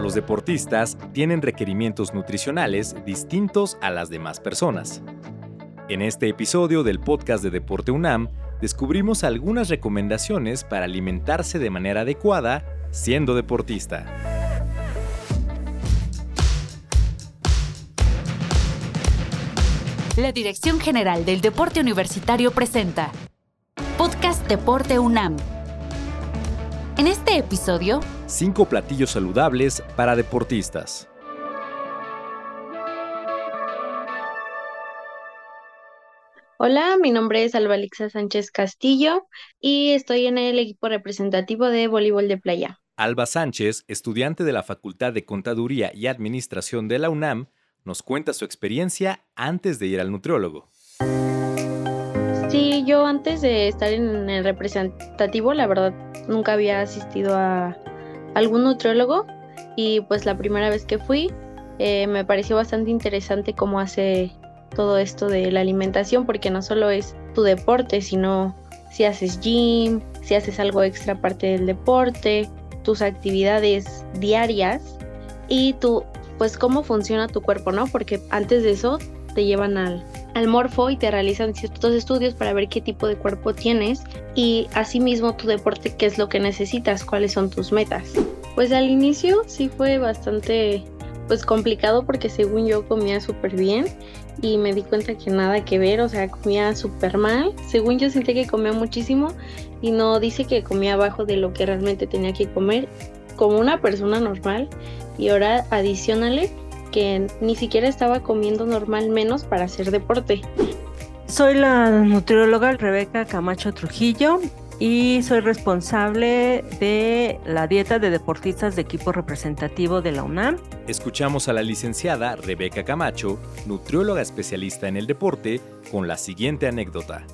Los deportistas tienen requerimientos nutricionales distintos a las demás personas. En este episodio del podcast de Deporte UNAM, descubrimos algunas recomendaciones para alimentarse de manera adecuada siendo deportista. La Dirección General del Deporte Universitario presenta Podcast Deporte UNAM. En este episodio, Cinco platillos saludables para deportistas. Hola, mi nombre es Albalixa Sánchez Castillo y estoy en el equipo representativo de voleibol de playa. Alba Sánchez, estudiante de la Facultad de Contaduría y Administración de la UNAM, nos cuenta su experiencia antes de ir al nutriólogo. Sí, yo antes de estar en el representativo, la verdad, nunca había asistido a algún nutriólogo y pues la primera vez que fui eh, me pareció bastante interesante cómo hace todo esto de la alimentación porque no solo es tu deporte, sino si haces gym, si haces algo extra aparte del deporte, tus actividades diarias y tú, pues cómo funciona tu cuerpo, ¿no? Porque antes de eso te llevan al, al morfo y te realizan ciertos estudios para ver qué tipo de cuerpo tienes y asimismo tu deporte, qué es lo que necesitas, cuáles son tus metas. Pues al inicio sí fue bastante pues complicado porque según yo comía súper bien y me di cuenta que nada que ver, o sea, comía súper mal. Según yo sentí que comía muchísimo y no dice que comía abajo de lo que realmente tenía que comer como una persona normal y ahora adicionale que ni siquiera estaba comiendo normal menos para hacer deporte. Soy la nutrióloga Rebeca Camacho Trujillo y soy responsable de la dieta de deportistas de equipo representativo de la UNAM. Escuchamos a la licenciada Rebeca Camacho, nutrióloga especialista en el deporte, con la siguiente anécdota.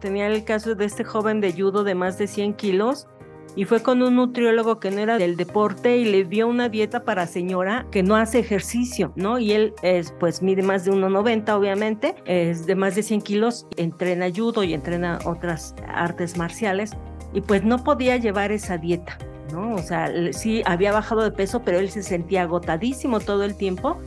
Tenía el caso de este joven de judo de más de 100 kilos y fue con un nutriólogo que no era del deporte y le dio una dieta para señora que no hace ejercicio, ¿no? Y él es, pues mide más de 1,90 obviamente, es de más de 100 kilos, entrena judo y entrena otras artes marciales y pues no podía llevar esa dieta, ¿no? O sea, sí había bajado de peso, pero él se sentía agotadísimo todo el tiempo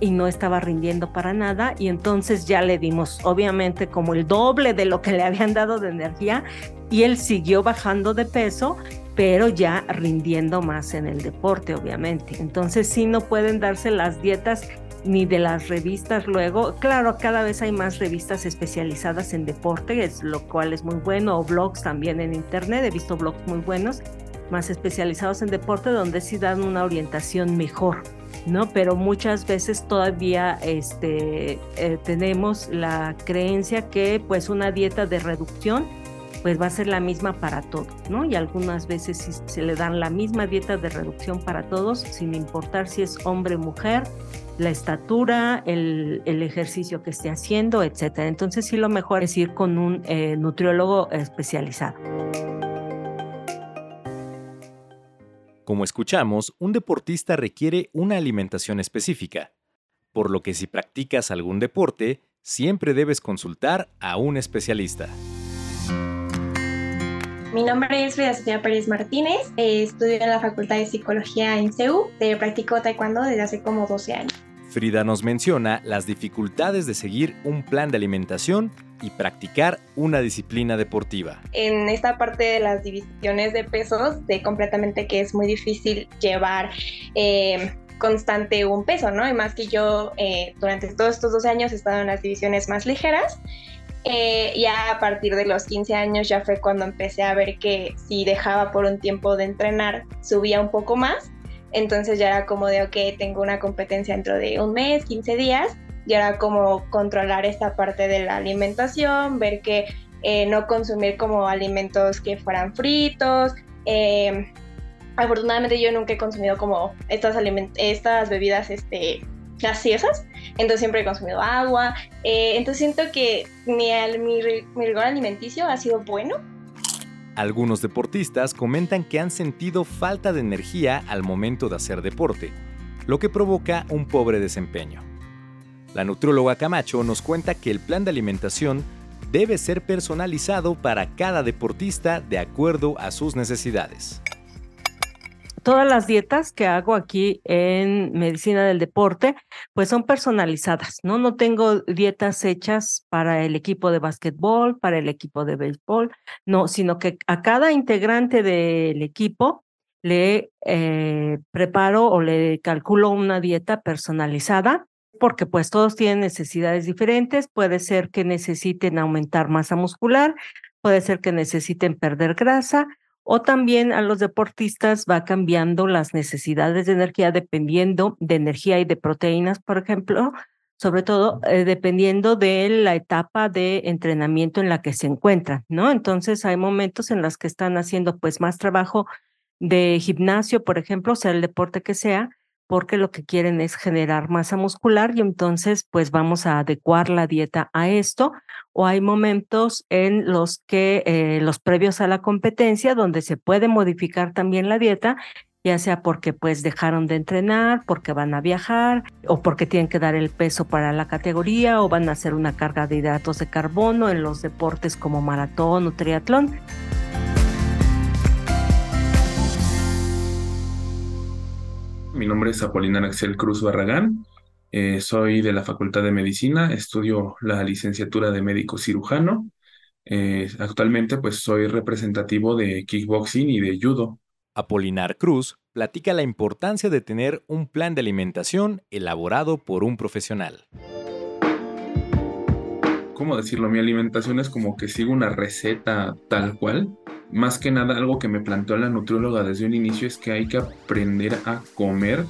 y no estaba rindiendo para nada y entonces ya le dimos obviamente como el doble de lo que le habían dado de energía y él siguió bajando de peso pero ya rindiendo más en el deporte obviamente. Entonces sí no pueden darse las dietas ni de las revistas luego. Claro, cada vez hay más revistas especializadas en deporte, es, lo cual es muy bueno, o blogs también en internet, he visto blogs muy buenos, más especializados en deporte, donde sí dan una orientación mejor. ¿No? Pero muchas veces todavía este, eh, tenemos la creencia que pues una dieta de reducción pues va a ser la misma para todos, ¿no? Y algunas veces si se le dan la misma dieta de reducción para todos, sin importar si es hombre o mujer, la estatura, el, el, ejercicio que esté haciendo, etcétera. Entonces sí lo mejor es ir con un eh, nutriólogo especializado. Como escuchamos, un deportista requiere una alimentación específica, por lo que si practicas algún deporte, siempre debes consultar a un especialista. Mi nombre es Frida Sofía Pérez Martínez, eh, estudio en la Facultad de Psicología en CEU, de practico taekwondo desde hace como 12 años. Frida nos menciona las dificultades de seguir un plan de alimentación y practicar una disciplina deportiva. En esta parte de las divisiones de pesos, de completamente que es muy difícil llevar eh, constante un peso, ¿no? Y más que yo eh, durante todos estos 12 años he estado en las divisiones más ligeras. Eh, ya a partir de los 15 años ya fue cuando empecé a ver que si dejaba por un tiempo de entrenar, subía un poco más. Entonces ya era como de, ok, tengo una competencia dentro de un mes, 15 días, y era como controlar esta parte de la alimentación, ver que eh, no consumir como alimentos que fueran fritos. Eh, afortunadamente yo nunca he consumido como estas, estas bebidas este, gaseosas, entonces siempre he consumido agua. Eh, entonces siento que mi, mi, mi rigor alimenticio ha sido bueno. Algunos deportistas comentan que han sentido falta de energía al momento de hacer deporte, lo que provoca un pobre desempeño. La nutróloga Camacho nos cuenta que el plan de alimentación debe ser personalizado para cada deportista de acuerdo a sus necesidades. todas las dietas que hago aquí en medicina del deporte, pues son personalizadas, ¿no? No tengo dietas hechas para el equipo de básquetbol, para el equipo de béisbol, no, sino que a cada integrante del equipo le eh, preparo o le calculo una dieta personalizada porque pues todos tienen necesidades diferentes, puede ser que necesiten aumentar masa muscular, puede ser que necesiten perder grasa o también a los deportistas va cambiando las necesidades de energía dependiendo de energía y de proteínas, por ejemplo, sobre todo eh, dependiendo de la etapa de entrenamiento en la que se encuentran, ¿no? Entonces hay momentos en los que están haciendo pues más trabajo de gimnasio, por ejemplo, sea el deporte que sea, porque lo que quieren es generar masa muscular y entonces pues vamos a adecuar la dieta a esto o hay momentos en los que eh, los previos a la competencia donde se puede modificar también la dieta ya sea porque pues dejaron de entrenar, porque van a viajar o porque tienen que dar el peso para la categoría o van a hacer una carga de hidratos de carbono en los deportes como maratón o triatlón. Mi nombre es Apolinar Axel Cruz Barragán. Eh, soy de la Facultad de Medicina, estudio la licenciatura de médico cirujano. Eh, actualmente pues soy representativo de kickboxing y de judo. Apolinar Cruz platica la importancia de tener un plan de alimentación elaborado por un profesional. ¿Cómo decirlo? Mi alimentación es como que sigo una receta tal cual más que nada algo que me planteó la nutrióloga desde un inicio es que hay que aprender a comer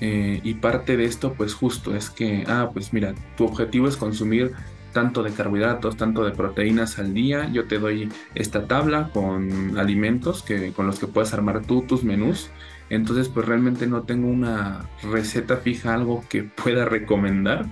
eh, y parte de esto pues justo es que, ah, pues mira, tu objetivo es consumir tanto de carbohidratos, tanto de proteínas al día. Yo te doy esta tabla con alimentos que, con los que puedes armar tú tus menús. Entonces pues realmente no tengo una receta fija, algo que pueda recomendar.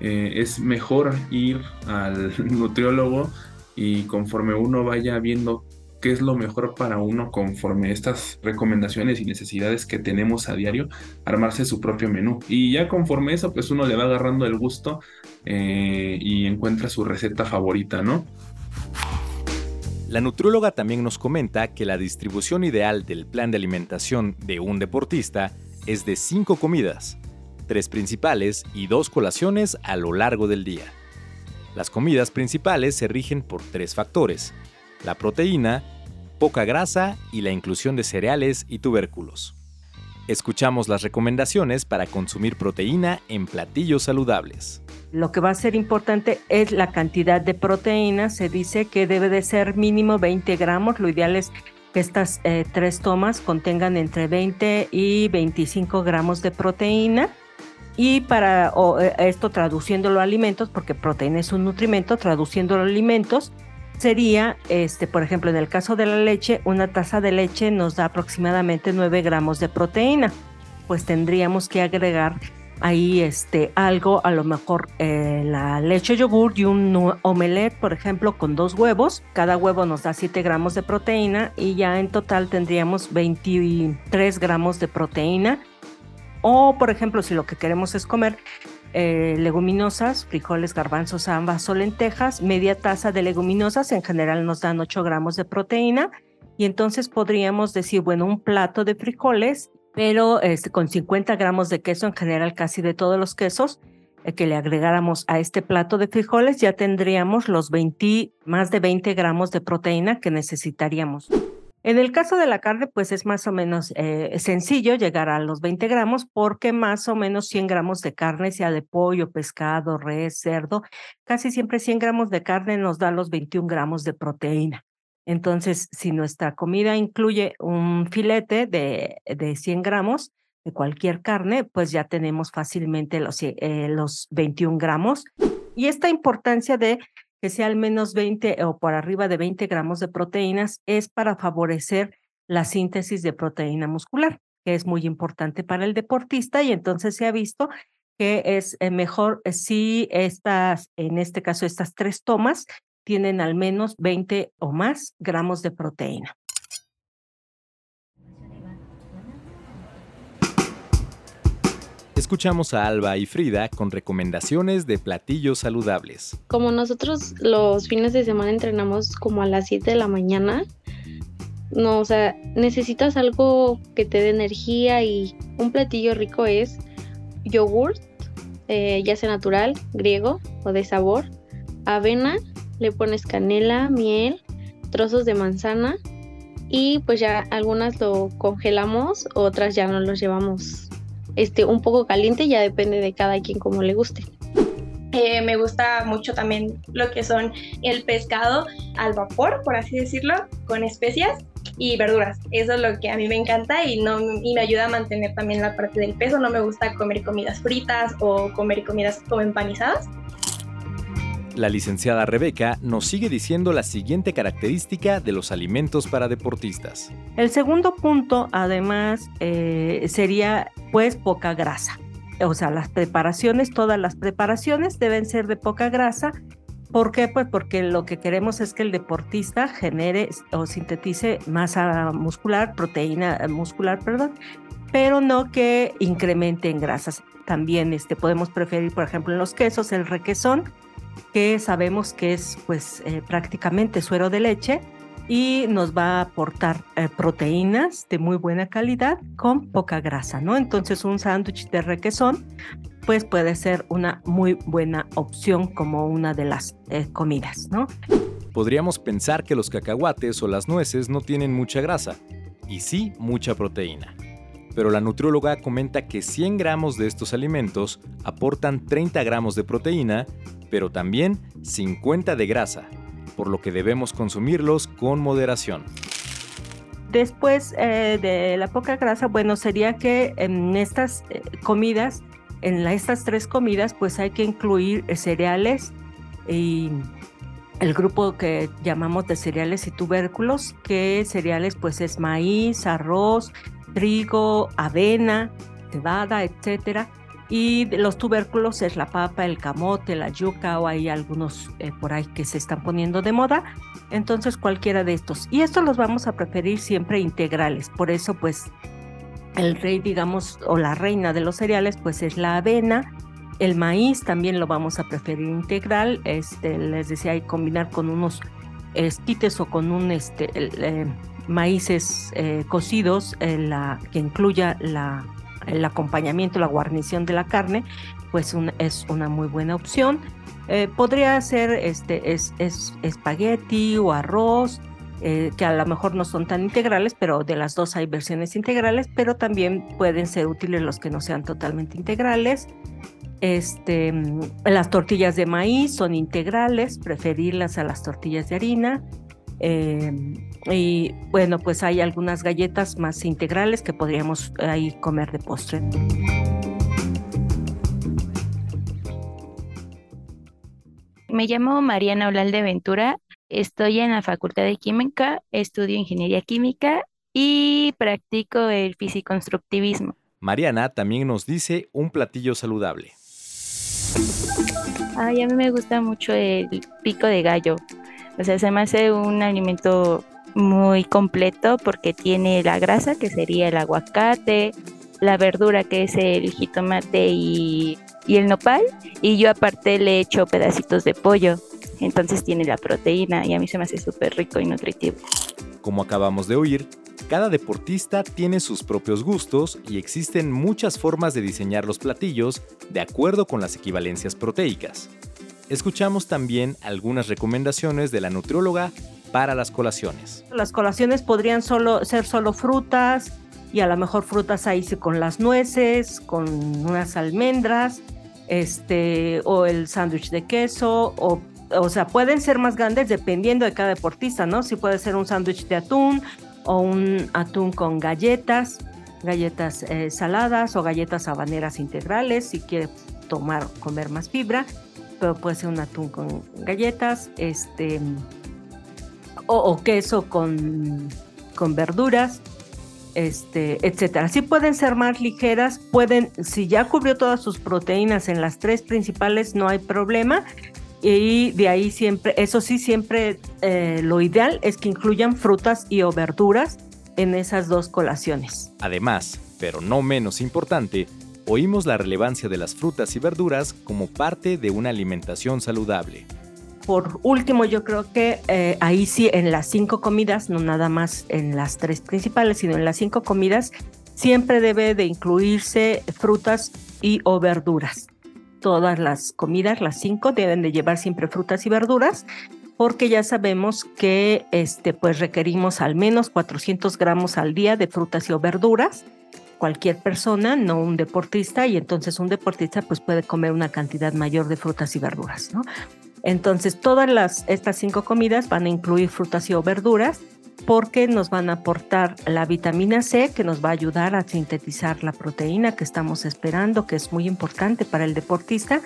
Eh, es mejor ir al nutriólogo y conforme uno vaya viendo qué es lo mejor para uno conforme estas recomendaciones y necesidades que tenemos a diario, armarse su propio menú. Y ya conforme eso, pues uno le va agarrando el gusto eh, y encuentra su receta favorita, ¿no? La nutróloga también nos comenta que la distribución ideal del plan de alimentación de un deportista es de cinco comidas, tres principales y dos colaciones a lo largo del día. Las comidas principales se rigen por tres factores, la proteína, poca grasa y la inclusión de cereales y tubérculos. Escuchamos las recomendaciones para consumir proteína en platillos saludables. Lo que va a ser importante es la cantidad de proteína. Se dice que debe de ser mínimo 20 gramos. Lo ideal es que estas eh, tres tomas contengan entre 20 y 25 gramos de proteína. Y para eh, esto traduciéndolo a alimentos, porque proteína es un nutrimento, traduciéndolo a alimentos, sería, este, por ejemplo, en el caso de la leche, una taza de leche nos da aproximadamente 9 gramos de proteína. Pues tendríamos que agregar ahí este, algo, a lo mejor eh, la leche yogur y un omelette, por ejemplo, con dos huevos. Cada huevo nos da 7 gramos de proteína y ya en total tendríamos 23 gramos de proteína. O, por ejemplo, si lo que queremos es comer eh, leguminosas, frijoles, garbanzos, ambas o lentejas, media taza de leguminosas, en general nos dan 8 gramos de proteína, y entonces podríamos decir, bueno, un plato de frijoles, pero este, con 50 gramos de queso, en general casi de todos los quesos, eh, que le agregáramos a este plato de frijoles, ya tendríamos los 20, más de 20 gramos de proteína que necesitaríamos. En el caso de la carne, pues es más o menos eh, sencillo llegar a los 20 gramos porque más o menos 100 gramos de carne, sea de pollo, pescado, res, cerdo, casi siempre 100 gramos de carne nos da los 21 gramos de proteína. Entonces, si nuestra comida incluye un filete de, de 100 gramos de cualquier carne, pues ya tenemos fácilmente los, eh, los 21 gramos. Y esta importancia de que sea al menos 20 o por arriba de 20 gramos de proteínas, es para favorecer la síntesis de proteína muscular, que es muy importante para el deportista y entonces se ha visto que es eh, mejor eh, si estas, en este caso, estas tres tomas tienen al menos 20 o más gramos de proteína. Escuchamos a Alba y Frida con recomendaciones de platillos saludables. Como nosotros los fines de semana entrenamos como a las 7 de la mañana, no, o sea, necesitas algo que te dé energía y un platillo rico es yogurt, eh, ya sea natural, griego o de sabor, avena, le pones canela, miel, trozos de manzana y pues ya algunas lo congelamos, otras ya no los llevamos este un poco caliente, ya depende de cada quien como le guste. Eh, me gusta mucho también lo que son el pescado al vapor, por así decirlo, con especias y verduras. Eso es lo que a mí me encanta y, no, y me ayuda a mantener también la parte del peso. No me gusta comer comidas fritas o comer comidas como empanizadas. La licenciada Rebeca nos sigue diciendo la siguiente característica de los alimentos para deportistas. El segundo punto, además, eh, sería pues poca grasa. O sea, las preparaciones, todas las preparaciones deben ser de poca grasa. ¿Por qué? Pues porque lo que queremos es que el deportista genere o sintetice masa muscular, proteína muscular, perdón, pero no que incremente en grasas. También este, podemos preferir, por ejemplo, en los quesos, el requesón, que sabemos que es pues eh, prácticamente suero de leche y nos va a aportar eh, proteínas de muy buena calidad con poca grasa, ¿no? Entonces un sándwich de requesón pues puede ser una muy buena opción como una de las eh, comidas, ¿no? Podríamos pensar que los cacahuates o las nueces no tienen mucha grasa y sí mucha proteína. Pero la nutrióloga comenta que 100 gramos de estos alimentos aportan 30 gramos de proteína pero también 50 de grasa, por lo que debemos consumirlos con moderación. Después eh, de la poca grasa, bueno, sería que en estas eh, comidas, en estas tres comidas, pues hay que incluir eh, cereales y el grupo que llamamos de cereales y tubérculos, que cereales pues es maíz, arroz, trigo, avena, cebada, etcétera y los tubérculos es la papa, el camote, la yuca o hay algunos eh, por ahí que se están poniendo de moda. Entonces cualquiera de estos. Y estos los vamos a preferir siempre integrales. Por eso pues el rey digamos o la reina de los cereales pues es la avena. El maíz también lo vamos a preferir integral. Este, les decía, hay combinar con unos esquites o con un este, eh, maíces eh, cocidos la, que incluya la el acompañamiento, la guarnición de la carne, pues es una muy buena opción. Eh, podría ser este, es, espagueti o arroz, eh, que a lo mejor no son tan integrales, pero de las dos hay versiones integrales, pero también pueden ser útiles los que no sean totalmente integrales. Este, las tortillas de maíz son integrales, preferirlas a las tortillas de harina. Em, y bueno, pues hay algunas galletas más integrales que podríamos ahí comer de postre. Me llamo Mariana Olalde Ventura, estoy en la Facultad de Química, estudio Ingeniería Química y practico el fisiconstructivismo. Mariana también nos dice un platillo saludable. Ay, a mí me gusta mucho el pico de gallo. O sea, se me hace un alimento muy completo porque tiene la grasa, que sería el aguacate, la verdura, que es el jitomate y, y el nopal, y yo aparte le echo pedacitos de pollo. Entonces tiene la proteína y a mí se me hace súper rico y nutritivo. Como acabamos de oír, cada deportista tiene sus propios gustos y existen muchas formas de diseñar los platillos de acuerdo con las equivalencias proteicas escuchamos también algunas recomendaciones de la nutrióloga para las colaciones. Las colaciones podrían solo, ser solo frutas y a lo mejor frutas ahí con las nueces, con unas almendras, este, o el sándwich de queso, o, o sea, pueden ser más grandes dependiendo de cada deportista, ¿no? Si puede ser un sándwich de atún o un atún con galletas, galletas eh, saladas o galletas habaneras integrales, si quiere tomar, comer más fibra puede ser un atún con galletas, este, o, queso con, con verduras, este, etcétera. Sí pueden ser más ligeras, pueden, si ya cubrió todas sus proteínas en las tres principales, no hay problema. Y de ahí siempre, eso sí, siempre eh, lo ideal es que incluyan frutas y o verduras en esas dos colaciones. Además, pero no menos importante, oímos la relevancia de las frutas y verduras como parte de una alimentación saludable. por último, yo creo que eh, ahí sí, en las cinco comidas, no nada más en las tres principales, sino en las cinco comidas, siempre debe de incluirse frutas y o verduras. Todas las comidas, las cinco, deben de llevar siempre frutas y verduras porque ya sabemos que este, pues requerimos al menos 400 gramos al día de frutas y o verduras. Cualquier persona, no un deportista, y entonces un deportista pues puede comer una cantidad mayor de frutas y verduras, ¿no? Entonces todas las, estas cinco comidas van a incluir frutas y o verduras porque nos van a aportar la vitamina C que nos va a ayudar a sintetizar la proteína que estamos esperando, que es muy importante para el deportista,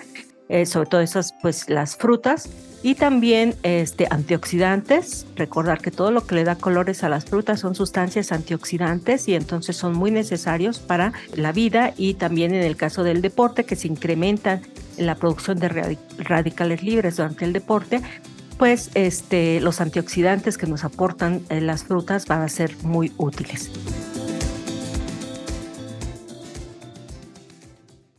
eh, sobre todo esas, pues las frutas y también este, antioxidantes. Recordar que todo lo que le da colores a las frutas son sustancias antioxidantes y entonces son muy necesarios para la vida y también en el caso del deporte que se incrementa la producción de radicales libres durante el deporte, pues este, los antioxidantes que nos aportan eh, las frutas van a ser muy útiles.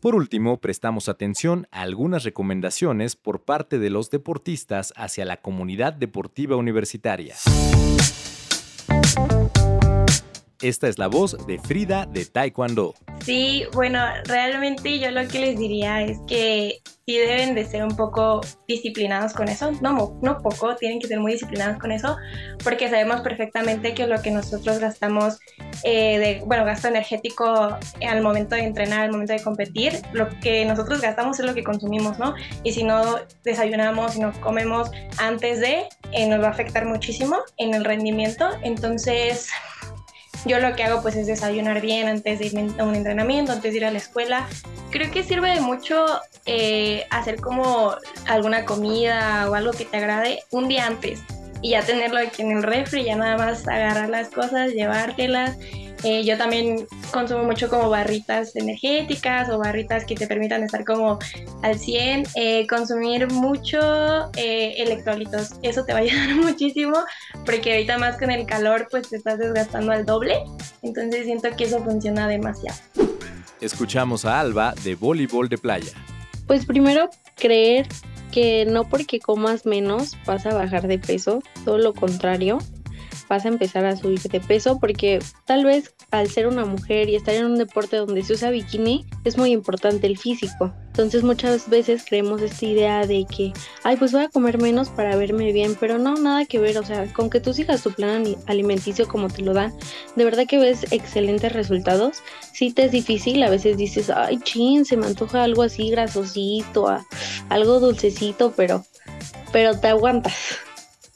Por último, prestamos atención a algunas recomendaciones por parte de los deportistas hacia la comunidad deportiva universitaria. Esta es la voz de Frida de Taekwondo. Sí, bueno, realmente yo lo que les diría es que sí deben de ser un poco disciplinados con eso, no, no poco, tienen que ser muy disciplinados con eso, porque sabemos perfectamente que lo que nosotros gastamos, eh, de, bueno, gasto energético al momento de entrenar, al momento de competir, lo que nosotros gastamos es lo que consumimos, ¿no? Y si no desayunamos, si no comemos antes de, eh, nos va a afectar muchísimo en el rendimiento, entonces yo lo que hago pues es desayunar bien antes de ir a un entrenamiento, antes de ir a la escuela. Creo que sirve de mucho eh, hacer como alguna comida o algo que te agrade un día antes y ya tenerlo aquí en el refri, ya nada más agarrar las cosas, llevártelas eh, yo también consumo mucho como barritas energéticas o barritas que te permitan estar como al 100. Eh, consumir mucho eh, electrolitos, eso te va a ayudar muchísimo porque ahorita más con el calor pues te estás desgastando al doble. Entonces siento que eso funciona demasiado. Escuchamos a Alba de voleibol de playa. Pues primero creer que no porque comas menos vas a bajar de peso, todo lo contrario vas a empezar a subir de peso porque tal vez al ser una mujer y estar en un deporte donde se usa bikini es muy importante el físico. Entonces muchas veces creemos esta idea de que, ay, pues voy a comer menos para verme bien, pero no, nada que ver, o sea, con que tú sigas tu plan alimenticio como te lo dan, de verdad que ves excelentes resultados. Sí te es difícil, a veces dices, ay, chin, se me antoja algo así grasosito, algo dulcecito, pero, pero te aguantas.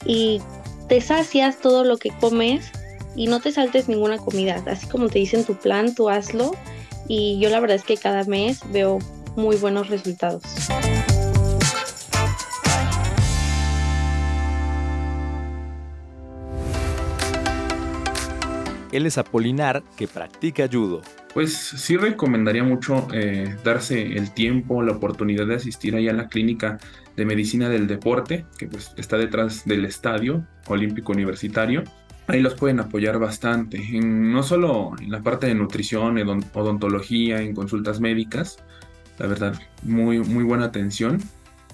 Y te sacias todo lo que comes y no te saltes ninguna comida. Así como te dicen tu plan, tú hazlo. Y yo la verdad es que cada mes veo muy buenos resultados. Él es Apolinar, que practica judo. Pues sí recomendaría mucho eh, darse el tiempo, la oportunidad de asistir ahí a la clínica de medicina del deporte, que pues está detrás del estadio olímpico universitario. Ahí los pueden apoyar bastante, no solo en la parte de nutrición, odontología, en consultas médicas, la verdad, muy, muy buena atención.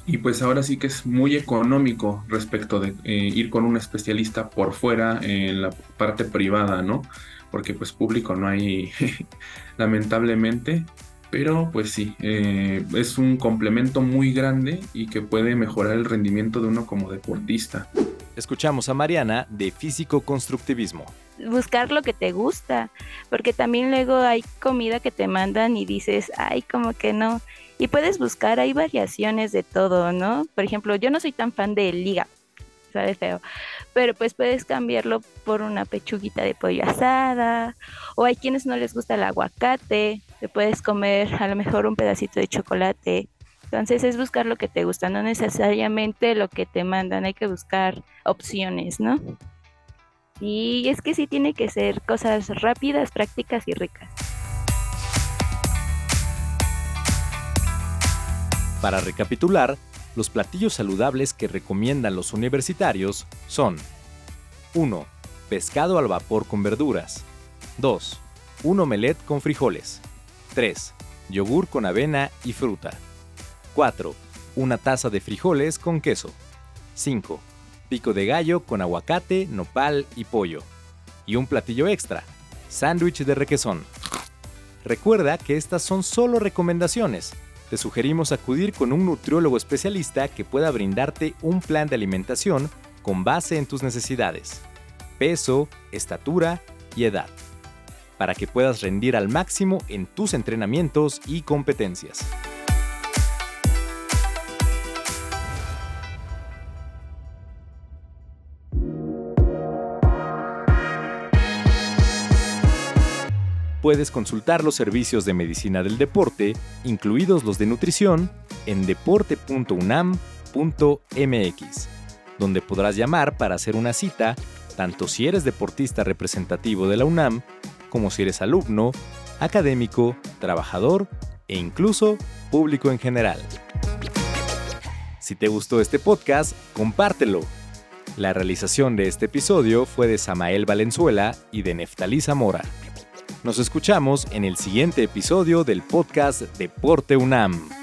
Y pues ahora sí que es muy económico respecto de eh, ir con un especialista por fuera en la parte privada, ¿no? Porque pues público no hay, lamentablemente. Pero pues sí, eh, es un complemento muy grande y que puede mejorar el rendimiento de uno como deportista. Escuchamos a Mariana de Físico Constructivismo. Buscar lo que te gusta, porque también luego hay comida que te mandan y dices, ay, como que no. Y puedes buscar, hay variaciones de todo, ¿no? Por ejemplo, yo no soy tan fan de liga, sabe feo. Pero pues puedes cambiarlo por una pechuguita de pollo asada. O hay quienes no les gusta el aguacate. Te puedes comer a lo mejor un pedacito de chocolate. Entonces es buscar lo que te gusta, no necesariamente lo que te mandan. Hay que buscar opciones, ¿no? Y es que sí tiene que ser cosas rápidas, prácticas y ricas. Para recapitular, los platillos saludables que recomiendan los universitarios son 1. Pescado al vapor con verduras. 2. Un omelette con frijoles. 3. Yogur con avena y fruta. 4. Una taza de frijoles con queso. 5. Pico de gallo con aguacate, nopal y pollo. Y un platillo extra, sándwich de requesón. Recuerda que estas son solo recomendaciones. Te sugerimos acudir con un nutriólogo especialista que pueda brindarte un plan de alimentación con base en tus necesidades, peso, estatura y edad, para que puedas rendir al máximo en tus entrenamientos y competencias. Puedes consultar los servicios de medicina del deporte, incluidos los de nutrición, en deporte.unam.mx, donde podrás llamar para hacer una cita, tanto si eres deportista representativo de la UNAM, como si eres alumno, académico, trabajador e incluso público en general. Si te gustó este podcast, compártelo. La realización de este episodio fue de Samael Valenzuela y de Neftalí Zamora. Nos escuchamos en el siguiente episodio del podcast Deporte UNAM.